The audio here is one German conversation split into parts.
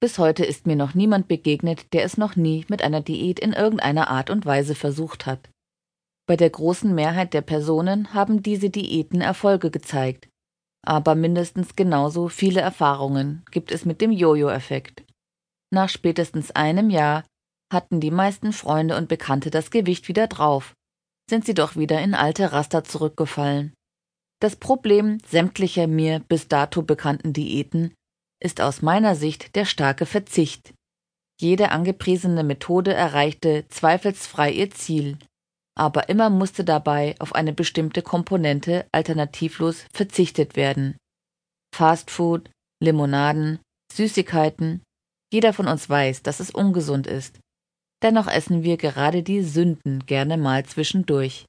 Bis heute ist mir noch niemand begegnet, der es noch nie mit einer Diät in irgendeiner Art und Weise versucht hat. Bei der großen Mehrheit der Personen haben diese Diäten Erfolge gezeigt, aber mindestens genauso viele Erfahrungen gibt es mit dem Jojo-Effekt. Nach spätestens einem Jahr hatten die meisten Freunde und Bekannte das Gewicht wieder drauf, sind sie doch wieder in alte Raster zurückgefallen. Das Problem sämtlicher mir bis dato bekannten Diäten ist aus meiner Sicht der starke Verzicht. Jede angepriesene Methode erreichte zweifelsfrei ihr Ziel, aber immer musste dabei auf eine bestimmte Komponente alternativlos verzichtet werden. Fastfood, Limonaden, Süßigkeiten, jeder von uns weiß, dass es ungesund ist. Dennoch essen wir gerade die Sünden gerne mal zwischendurch.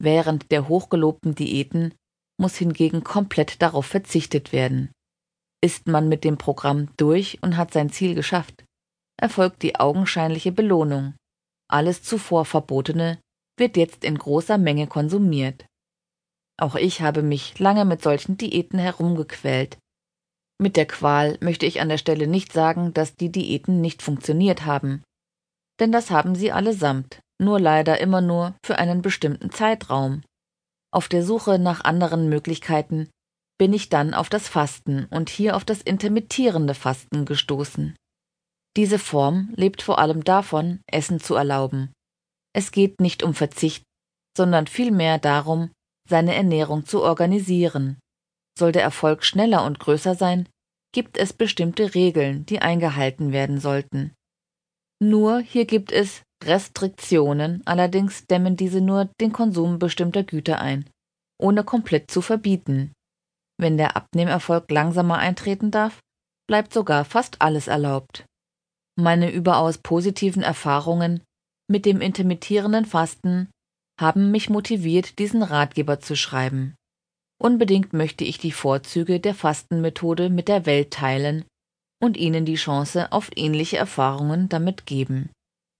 Während der hochgelobten Diäten muss hingegen komplett darauf verzichtet werden. Ist man mit dem Programm durch und hat sein Ziel geschafft, erfolgt die augenscheinliche Belohnung. Alles zuvor Verbotene wird jetzt in großer Menge konsumiert. Auch ich habe mich lange mit solchen Diäten herumgequält. Mit der Qual möchte ich an der Stelle nicht sagen, dass die Diäten nicht funktioniert haben. Denn das haben sie allesamt, nur leider immer nur für einen bestimmten Zeitraum. Auf der Suche nach anderen Möglichkeiten bin ich dann auf das Fasten und hier auf das intermittierende Fasten gestoßen. Diese Form lebt vor allem davon, Essen zu erlauben. Es geht nicht um Verzicht, sondern vielmehr darum, seine Ernährung zu organisieren. Soll der Erfolg schneller und größer sein, gibt es bestimmte Regeln, die eingehalten werden sollten. Nur hier gibt es Restriktionen, allerdings dämmen diese nur den Konsum bestimmter Güter ein, ohne komplett zu verbieten. Wenn der Abnehmerfolg langsamer eintreten darf, bleibt sogar fast alles erlaubt. Meine überaus positiven Erfahrungen mit dem intermittierenden Fasten haben mich motiviert, diesen Ratgeber zu schreiben. Unbedingt möchte ich die Vorzüge der Fastenmethode mit der Welt teilen und Ihnen die Chance auf ähnliche Erfahrungen damit geben.